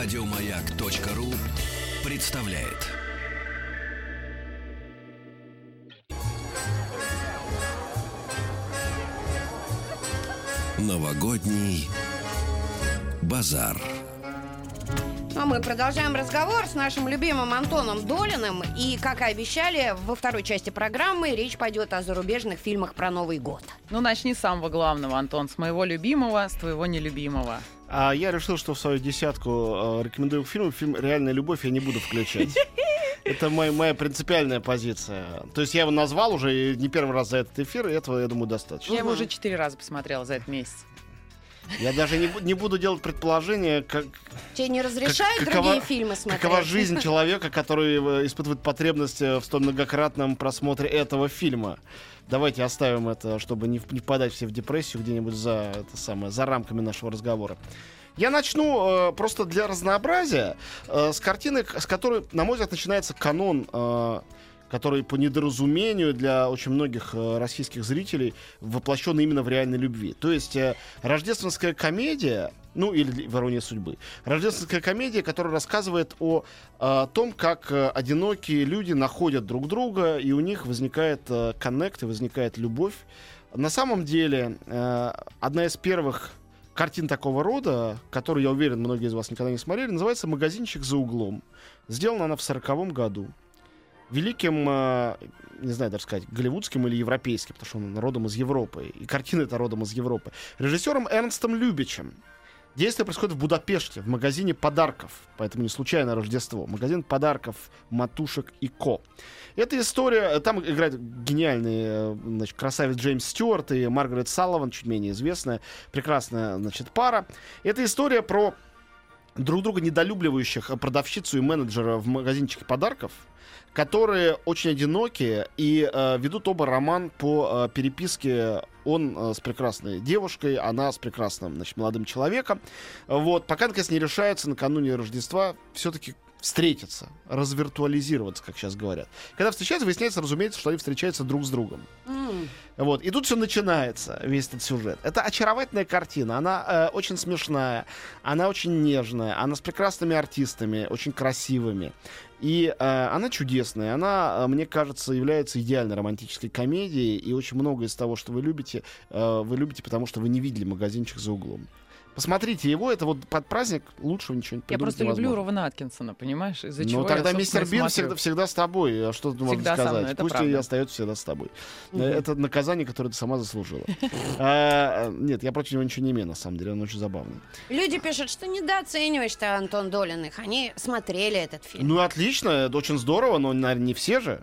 Радиомаяк.ру представляет. Новогодний базар. А мы продолжаем разговор с нашим любимым Антоном Долиным. И, как и обещали, во второй части программы речь пойдет о зарубежных фильмах про Новый год. Ну, начни с самого главного, Антон, с моего любимого, с твоего нелюбимого. А я решил, что в свою десятку э, рекомендую фильм. Фильм «Реальная любовь» я не буду включать. Это моя, моя принципиальная позиция. То есть я его назвал уже не первый раз за этот эфир, и этого, я думаю, достаточно. Я его уже четыре раза посмотрела за этот месяц. Я даже не, не буду делать предположение, как, Тебе не разрешают какова- другие фильмы смотреть? какова жизнь человека, который э, испытывает потребность э, в столь многократном просмотре этого фильма. Давайте оставим это, чтобы не, не впадать все в депрессию где-нибудь за, это самое, за рамками нашего разговора. Я начну э, просто для разнообразия э, с картины, с которой, на мой взгляд, начинается канон, э, который по недоразумению для очень многих э, российских зрителей воплощен именно в реальной любви. То есть э, рождественская комедия, ну или в «Иронии судьбы», рождественская комедия, которая рассказывает о э, том, как одинокие люди находят друг друга, и у них возникает коннект, и возникает любовь. На самом деле, одна из первых картин такого рода, которую, я уверен, многие из вас никогда не смотрели, называется «Магазинчик за углом». Сделана она в сороковом году. Великим, э, не знаю даже сказать, голливудским или европейским, потому что он родом из Европы. И картина это родом из Европы. Режиссером Эрнстом Любичем. Действие происходит в Будапеште, в магазине подарков. Поэтому не случайно Рождество. Магазин подарков Матушек и Ко. Эта история... Там играет гениальный э, значит, красавец Джеймс Стюарт и Маргарет Салливан, чуть менее известная. Прекрасная, значит, пара. Это история про друг друга недолюбливающих продавщицу и менеджера в магазинчике подарков, которые очень одинокие и э, ведут оба роман по э, переписке. Он э, с прекрасной девушкой, она с прекрасным значит, молодым человеком. Вот, пока, наконец, не решаются накануне Рождества все-таки встретиться, развиртуализироваться, как сейчас говорят. Когда встречаются, выясняется, разумеется, что они встречаются друг с другом. М, Вот. И тут все начинается, весь этот сюжет. Это очаровательная картина. Она э, очень смешная, она очень нежная, она с прекрасными артистами, очень красивыми. И э, она чудесная. Она, э, мне кажется, является идеальной романтической комедией. И очень много из того, что вы любите, э, вы любите, потому что вы не видели магазинчик за углом. Посмотрите его, это вот под праздник лучшего ничего не Я просто люблю невозможно. Рована Аткинсона, понимаешь? Из-за Ну чего тогда мистер Бин смотрю. всегда, всегда с тобой. А что ты можешь сказать? мной, Пусть и правда. остается всегда с тобой. Э, Это наказание, которое ты сама заслужила. А, Нет, я против него ничего не имею, на самом деле. Он очень забавный. Люди пишут, что недооцениваешь ты Антон Долиных. Они смотрели этот фильм. Ну, отлично, это очень здорово, но, наверное, не все же.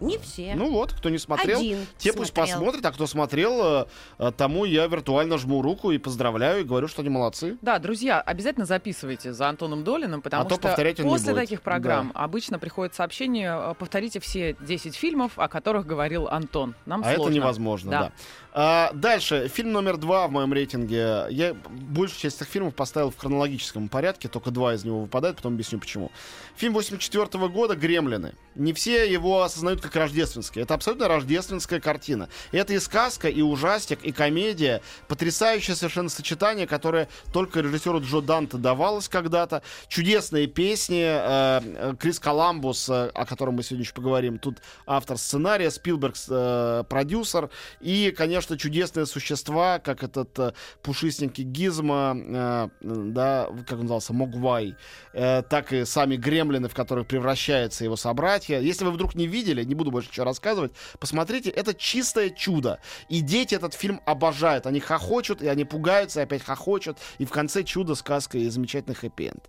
Не все. Ну вот, кто не смотрел, Один те пусть смотрел. посмотрят, а кто смотрел, э, э, тому я виртуально жму руку и поздравляю, и говорю, что они молодцы. Да, друзья, обязательно записывайте за Антоном Долиным, потому А то что повторять он не после будет. таких программ обычно приходит сообщение, э, повторите все 10 фильмов, о которых говорил Антон. Нам А сложно. это невозможно, да. Да. А, дальше, фильм номер два в моем рейтинге. Я большую часть этих фильмов поставил в хронологическом порядке, только два из него выпадают, потом объясню почему. Фильм 84 года «Гремлины». Не все его осознают как рождественский. Это абсолютно рождественская картина. Это и сказка, и ужастик, и комедия. Потрясающее совершенно сочетание, которое только режиссеру Джо Данте давалось когда-то. Чудесные песни. э, э, Крис Коламбус, э, о котором мы сегодня еще поговорим, тут автор сценария, Спилберг э, продюсер. И, конечно, чудесные существа, как этот э, пушистенький Гизма, э, да, как он назывался, Могвай, э, так и сами гремлины, в которых превращаются его собратья. Если вы вдруг не видели, не буду больше ничего рассказывать, посмотрите, это чистое чудо. И дети этот фильм обожают. Они хохочут, и они пугаются, и опять хохочут. И в конце чудо, сказка и замечательный хэппи-энд.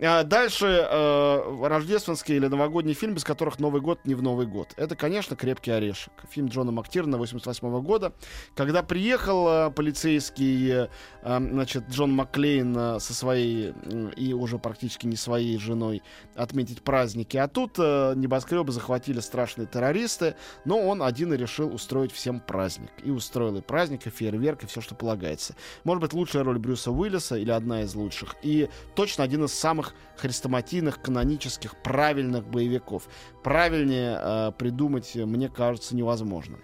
А Дальше э, рождественский или новогодний фильм, без которых Новый год не в Новый год. Это, конечно, «Крепкий орешек». Фильм Джона Мактирна 88 года. Когда приехал э, полицейский, э, э, значит, Джон Маклейн со своей и уже практически не своей женой отметить праздники. А тут небоскребы захватили страшные террористы, но он один и решил устроить всем праздник. И устроил и праздник, и фейерверк, и все, что полагается. Может быть, лучшая роль Брюса Уиллиса или одна из лучших. И точно один из самых хрестоматийных, канонических, правильных боевиков. Правильнее э, придумать, мне кажется, невозможно.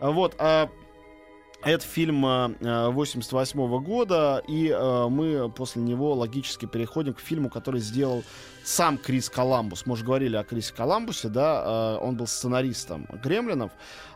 Вот. а Это фильм э, 88 года, и э, мы после него логически переходим к фильму, который сделал сам Крис Коламбус. Мы уже говорили о Крисе Коламбусе, да, э, он был сценаристом «Гремлинов».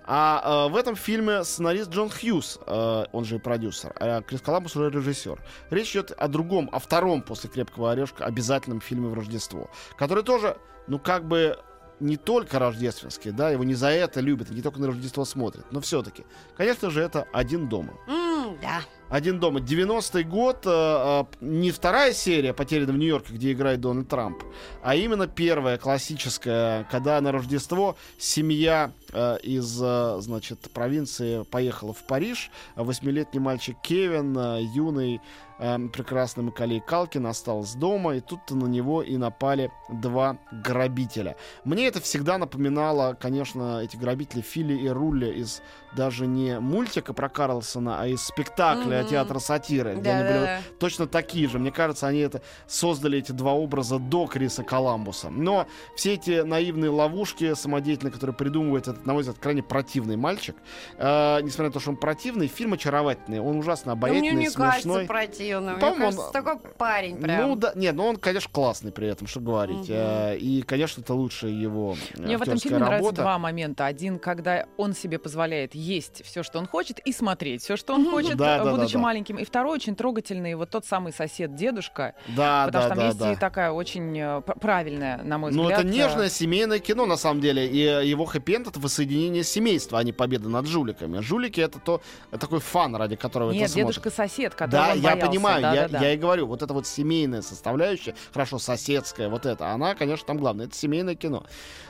А э, в этом фильме сценарист Джон Хьюз, э, он же и продюсер, а Крис Коламбус уже режиссер. Речь идет о другом, о втором после «Крепкого орешка» обязательном фильме в Рождество, который тоже, ну, как бы не только рождественский, да, его не за это любят, не только на Рождество смотрят, но все-таки, конечно же, это «Один дома». М, да. «Один дома». 90-й год, э, э, не вторая серия «Потеряна в Нью-Йорке», где играет Дональд Трамп, а именно первая, классическая, когда на Рождество семья э, из, э, значит, провинции поехала в Париж, восьмилетний мальчик Кевин, э, юный э, прекрасный Макалей Калкин остался дома, и тут-то на него и напали два грабителя. Мне это всегда напоминало, конечно, эти грабители Фили и Рулли из даже не мультика про Карлсона, а из спектакля Мгм. театра сатиры, где они были точно такие же. Мне кажется, они это создали эти два образа до Криса Коламбуса. Но все эти наивные ловушки самодеятельные, которые придумывает этот, на мой взгляд, крайне противный мальчик, э, несмотря на то, что он противный, фильм очаровательный. Он ужасно Ну, Мне обаятельный, не кажется смешной. противным. Мне кажется, он- такой парень прям. Ну да, нет, ну он, конечно, классный при этом, что говорить. Мгм. Э, И, конечно, это лучшая его Мне в этом фильме нравятся работа. два момента. Один, когда он себе позволяет есть все, что он хочет, и смотреть все, что он хочет, Да, да, будучи да, да. маленьким. И второй очень трогательный, вот тот самый сосед-дедушка, Да, потому да, что там да, есть да. и такая очень э, правильная, на мой Ну, взгляд. это э, нежное семейное кино, на самом деле. И э, его хэппи-энд — это воссоединение семейства, а не победа над жуликами. Жулики — это то, это такой фан, ради которого Нет, это смотрит. дедушка-сосед, которого Да, он я боялся. понимаю, я, Да-да-да. я и говорю, вот эта вот семейная составляющая, хорошо, соседская, вот это, она, конечно, там главное, это семейное кино.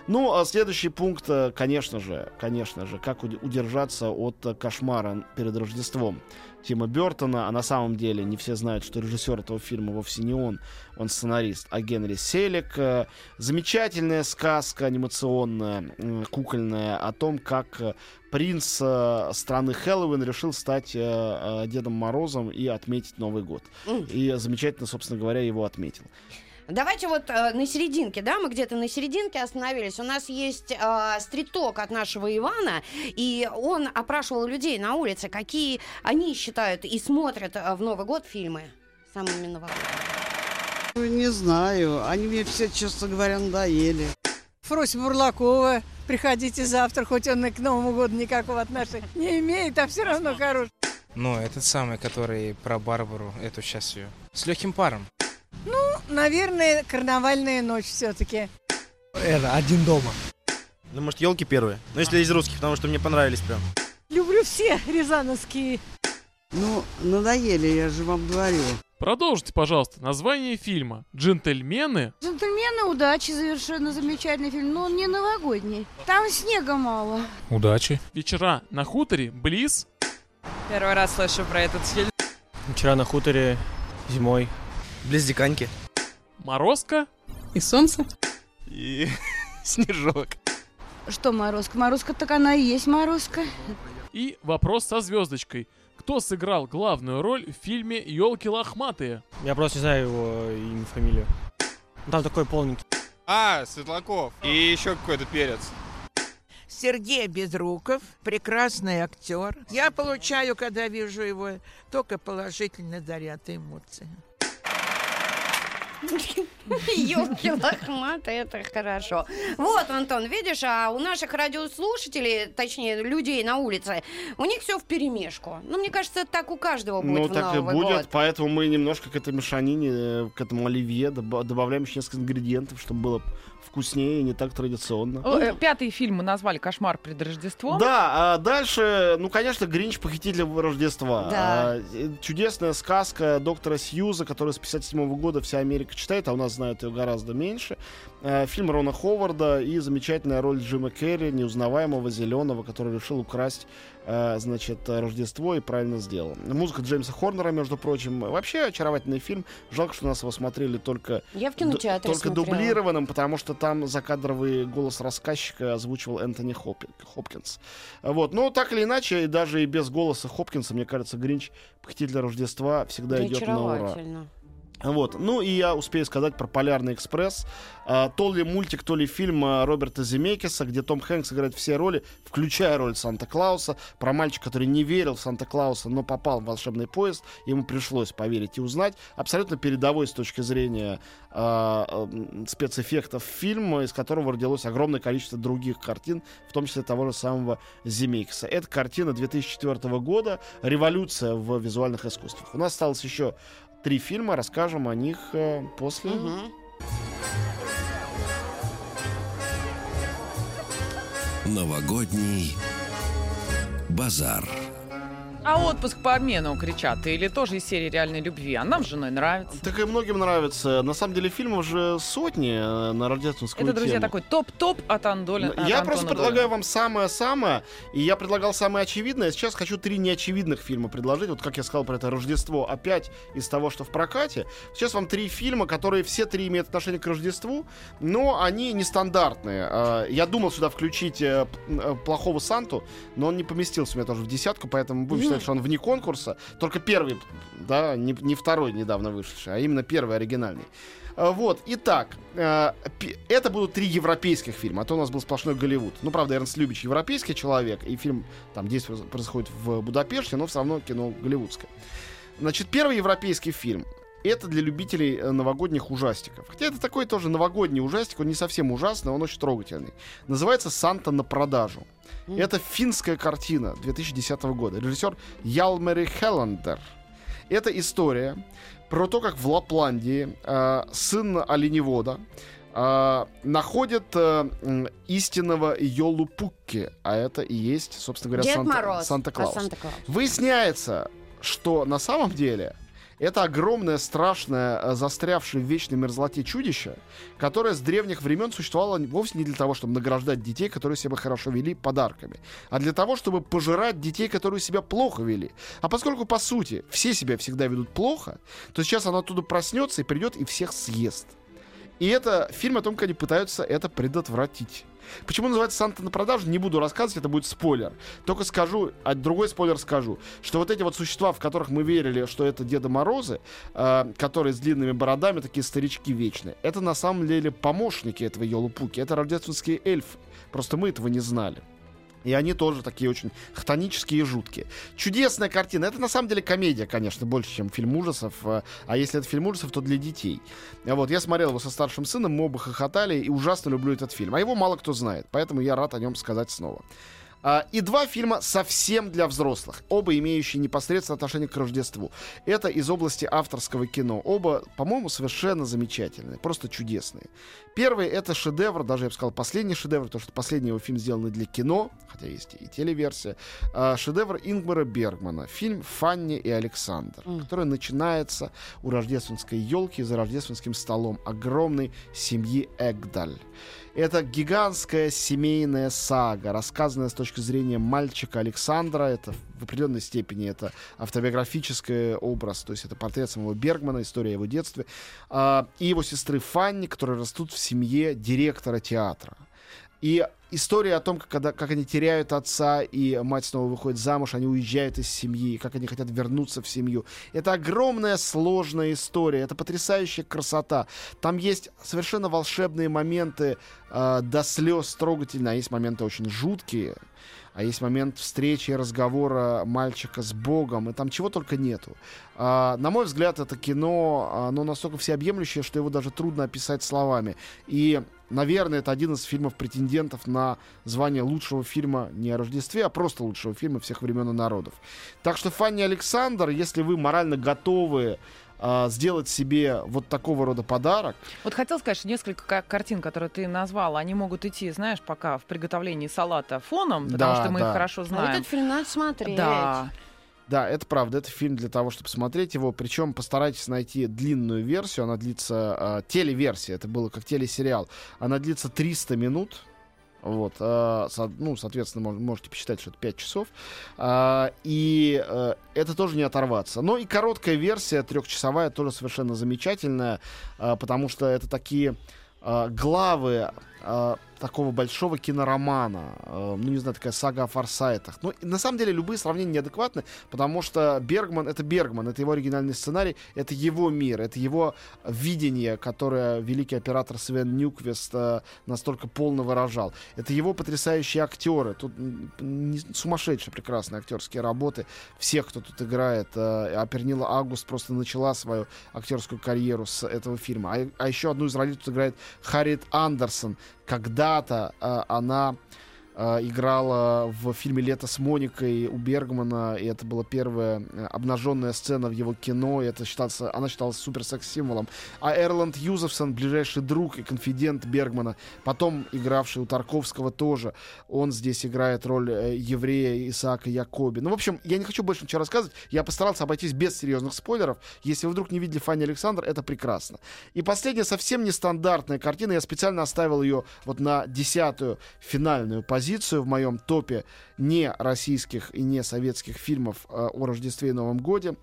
Ну, а следующий пункт, конечно же, конечно же, как уд- удержаться от э, кошмара перед Рождеством Тима Бертона, а на самом деле не все знают, что режиссер этого фильма вовсе не он, он сценарист, а Генри Селик. Э, Замечательная сказка анимационная, кукольная, о том, как э, принц страны Хэллоуин решил стать Дедом Морозом и отметить Новый год. И замечательно, собственно говоря, его отметил. Давайте вот э, на серединке, да, мы где-то на серединке остановились. У нас есть э, стриток от нашего Ивана, и он опрашивал людей на улице, какие они считают и смотрят э, в Новый год фильмы самыми новогодними. Ну, Не знаю. Они мне все, честно говоря, надоели. Фрось Бурлакова. Приходите завтра, хоть он и к Новому году никакого отношения не имеет, а все равно хорош. Ну, этот самый, который про Барбару, эту сейчас ее. С легким паром. Наверное, карнавальная ночь все-таки. Это один дома. Ну, может, елки первые. Ну, если из русских, потому что мне понравились прям. Люблю все рязановские. Ну, надоели, я же вам говорю. Продолжите, пожалуйста, название фильма. Джентльмены. Джентльмены удачи, совершенно замечательный фильм, но он не новогодний. Там снега мало. Удачи. Вечера на хуторе. Близ. Первый раз слышу про этот фильм. Вчера на хуторе зимой. Близ Диканьки. Морозко. И солнце? И снежок. Что Морозка? Морозка так она и есть Морозка. И вопрос со звездочкой. Кто сыграл главную роль в фильме «Елки лохматые»? Я просто не знаю его имя, фамилию. Ну, Там такой полненький. А, Светлаков. И еще какой-то перец. Сергей Безруков, прекрасный актер. Я получаю, когда вижу его, только положительный заряд эмоций. Елки лохматые, это хорошо. Вот, Антон, видишь, а у наших радиослушателей, точнее, людей на улице, у них все в перемешку. Ну, мне кажется, так у каждого будет ну, в так и Новый будет, год. поэтому мы немножко к этой мешанине, к этому оливье доба- добавляем еще несколько ингредиентов, чтобы было вкуснее и не так традиционно. О, э, Пятый фильм мы назвали «Кошмар перед Рождеством». Да, а дальше, ну, конечно, Гринч похититель Рождества. Да. А, э, чудесная сказка доктора Сьюза, которую с 57 года вся Америка читает, а у нас знают ее гораздо меньше. А, фильм Рона Ховарда и замечательная роль Джима Керри, неузнаваемого зеленого, который решил украсть, а, значит, Рождество и правильно сделал. Музыка Джеймса Хорнера, между прочим. Вообще очаровательный фильм. Жалко, что нас его смотрели только Я в кинотеатре Только смотрела. дублированным, потому что там закадровый голос рассказчика озвучивал Энтони Хопкинс. Вот. Но так или иначе, и даже и без голоса Хопкинса, мне кажется, Гринч, похититель Рождества, всегда Да идет на ура. Вот. Ну и я успею сказать про «Полярный экспресс». А, то ли мультик, то ли фильм а, Роберта Земекиса, где Том Хэнкс играет все роли, включая роль Санта-Клауса, про мальчика, который не верил в Санта-Клауса, но попал в волшебный поезд, ему пришлось поверить и узнать. Абсолютно передовой с точки зрения а, спецэффектов фильм, из которого родилось огромное количество других картин, в том числе того же самого Земекиса. Это картина 2004 года «Революция в визуальных искусствах». У нас осталось еще три фильма, расскажем о них э, после. Новогодний базар. А отпуск по обмену кричат, или тоже из серии реальной любви. А нам с женой нравится. Так и многим нравится. На самом деле фильмов же сотни э, на рождественскую Это, друзья, тему. такой топ-топ от Андолина. от Я Антона просто Долина. предлагаю вам самое-самое, и я предлагал самое очевидное. Сейчас хочу три неочевидных фильма предложить. Вот как я сказал про это Рождество, опять из того, что в прокате. Сейчас вам три фильма, которые все три имеют отношение к Рождеству, но они нестандартные. А, Я думал сюда включить э, э, плохого Санту, но он не поместился у меня тоже в десятку, поэтому будем считать, что он вне конкурса. Только первый, да, не, не второй недавно вышедший, а именно первый оригинальный. А, Вот, итак, э, это будут три европейских фильма, а то у нас был сплошной Голливуд. Ну, правда, Эрнст Любич европейский человек, и фильм, там, действие происходит в Будапеште, но все равно кино голливудское. Значит, первый европейский фильм. Это для любителей э, новогодних ужастиков. Хотя это такой тоже новогодний ужастик, он не совсем ужасный, он очень трогательный. Называется «Санта на продажу». Это финская картина 2010 года. Режиссер Ялмери Хеллендер. Это история про то, как в Лапландии э, сын оленевода э, находит э, истинного Йолупукки, а это и есть, собственно говоря, Дед Санта, Мороз. Санта-Клаус. А Санта-Клаус. Выясняется, что на самом деле это огромное, страшное, э, застрявшее в вечной мерзлоте чудище, которое с древних времен существовало вовсе не для того, чтобы награждать детей, которые себя хорошо вели, подарками, а для того, чтобы пожирать детей, которые себя плохо вели. А поскольку, по сути, все себя всегда ведут плохо, то сейчас оно оттуда проснется и придет и всех съест. И это фильм о том, как они пытаются это предотвратить. Почему называется Санта на продажу, не буду рассказывать, это будет спойлер. Только скажу, а другой спойлер скажу, что вот эти вот существа, в которых мы верили, что это Деда Морозы, э, которые с длинными бородами, такие старички вечные, это на самом деле помощники этого Йолупуки, это рождественские эльфы. Просто мы этого не знали. И они тоже такие очень хтонические и жуткие. Чудесная картина. Это на самом деле комедия, конечно, больше, чем фильм ужасов. э, А если это фильм ужасов, то для детей. А Вот, я смотрел его со старшим сыном, мы оба хохотали и ужасно люблю этот фильм. А его мало кто знает, поэтому я рад о нем сказать снова. А, И два фильма совсем для взрослых, оба имеющие непосредственное отношение к Рождеству. Это из области авторского кино. Оба, по-моему, совершенно замечательные, просто чудесные. Первый это шедевр, даже я бы сказал последний шедевр, потому что последний его фильм сделанный для кино, хотя есть и телеверсия. а, Шедевр Ингмара Бергмана. Фильм «Фанни и Александр», который начинается у рождественской елки за рождественским столом огромной семьи Эгдаль. Это гигантская семейная сага, рассказанная с точки зрения мальчика Александра. Это в определенной степени это автобиографический образ, то есть это портрет самого Бергмана, история его детства, и его сестры Фанни, которые растут в семье директора театра. И история о том, как, когда, как они теряют отца, и мать снова выходит замуж, они уезжают из семьи, как они хотят вернуться в семью. Это огромная сложная история, это потрясающая красота. Там есть совершенно волшебные моменты э, до слез трогательные, а есть моменты очень жуткие. А есть момент встречи и разговора мальчика с Богом, и там чего только нету. А, на мой взгляд, это кино, оно настолько всеобъемлющее, что его даже трудно описать словами. И, наверное, это один из фильмов-претендентов на звание лучшего фильма не о Рождестве, а просто лучшего фильма всех времен и народов. Так что, Фанни Александр, если вы морально готовы а, сделать себе вот такого рода подарок, Вот хотел сказать, что несколько ка- картин, которые ты назвал, они могут идти, знаешь, пока в приготовлении салата фоном, потому Да, что мы да. их хорошо А вот знаем. этот фильм надо смотреть. Да. Да, это правда, это фильм для того, чтобы смотреть его. Причем постарайтесь найти длинную версию. Она длится э, телеверсия, это было как телесериал. Она длится 300 минут. Вот, э, со- ну, соответственно, мож- можете посчитать, что это 5 часов. А, и э, это тоже не оторваться. Но и короткая версия, трехчасовая, тоже совершенно замечательная, а, потому что это такие а, главы э, такого большого киноромана. Э, ну, не знаю, такая сага о форсайтах. Ну, на самом деле, любые сравнения неадекватны, потому что Бергман — это Бергман, это его оригинальный сценарий, это его мир, это его видение, которое великий оператор Свен Нюквест э, настолько полно выражал. Это его потрясающие актеры. Тут не- сумасшедшие прекрасные актерские работы всех, кто тут играет. Э, а Пернила Август просто начала свою актерскую карьеру с этого фильма. А, а еще одну из ролей тут играет Харриет Андерсон. Когда-то э, она играла в фильме «Лето с Моникой» у Бергмана, и это была первая э, обнаженная сцена в его кино, и это считался, она считалась супер секс-символом. А Эрланд Юзефсон, ближайший друг и конфидент Бергмана, потом игравший у Тарковского тоже, он здесь играет роль э, еврея Исаака Якоби. Ну, в общем, я не хочу больше ничего рассказывать, я постарался обойтись без серьезных спойлеров. Если вы вдруг не видели Фанни Александр, это прекрасно. И последняя совсем нестандартная картина, я специально оставил ее вот на десятую финальную позицию в моем топе не российских и не советских фильмов э, о Рождестве и Новом Годе.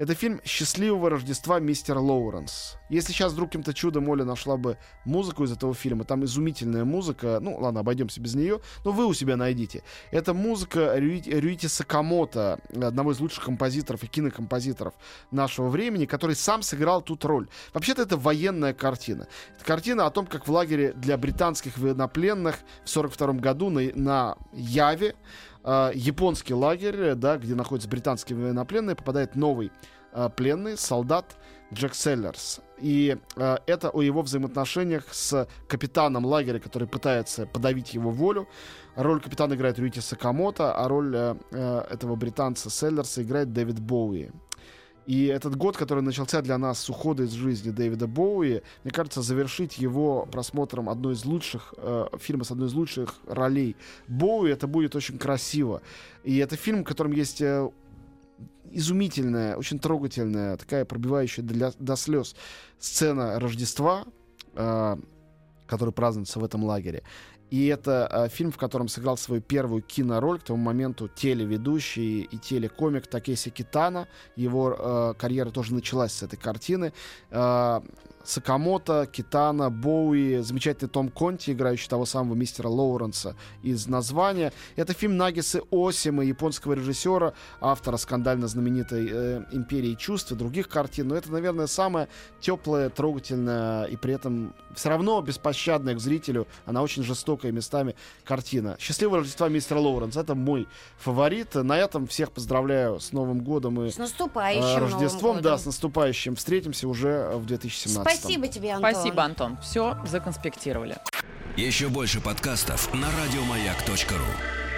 Это фильм «Счастливого Рождества, мистер Лоуренс». Если сейчас вдруг каким-то чудом Оля нашла бы музыку из этого фильма, там изумительная музыка, ну ладно, обойдемся без нее, но вы у себя найдите. Это музыка Рюити, Рюити Сакамото, одного из лучших композиторов и кинокомпозиторов нашего времени, который сам сыграл тут роль. Вообще-то это военная картина. Это картина о том, как в лагере для британских военнопленных в 1942 году на, на Яве э, японский лагерь, да, где находятся британские военнопленные, попадает новый э, пленный, солдат Джек Селлерс. И э, это о его взаимоотношениях с капитаном лагеря, который пытается подавить его волю. Роль капитана играет Рюити Сакамото, а роль э, э, этого британца Селлерса играет Дэвид Боуи. И этот год, который начался для нас с ухода из жизни Дэвида Боуи, мне кажется, завершить его просмотром одной из лучших э, фильма с одной из лучших ролей Боуи, это будет очень красиво. И это фильм, в котором есть э, изумительная, очень трогательная, такая пробивающая для, до слез сцена Рождества, э, который празднуется в этом лагере. И это э, фильм, в котором сыграл свою первую кинороль к тому моменту телеведущий и телекомик Такеси Китана. Его э, карьера тоже началась с этой картины. Э, Сакамото, Китана, Боуи, замечательный Том Конти, играющий того самого мистера Лоуренса из названия. Это фильм Нагисы Осима, японского режиссера, автора скандально знаменитой э, «Империи чувств» и других картин. Но это, наверное, самая теплая, трогательная и при этом все равно беспощадная к зрителю. Она очень жестокая местами картина. «Счастливого Рождества, мистер Лоуренс» — это мой фаворит. На этом всех поздравляю с Новым годом и С наступающим э, Новым Рождеством. годом. Да, с наступающим. Встретимся уже в 2017 Спасибо тебе, Антон. Спасибо, Антон. Все законспектировали. Еще больше подкастов на радиомаяк.ру.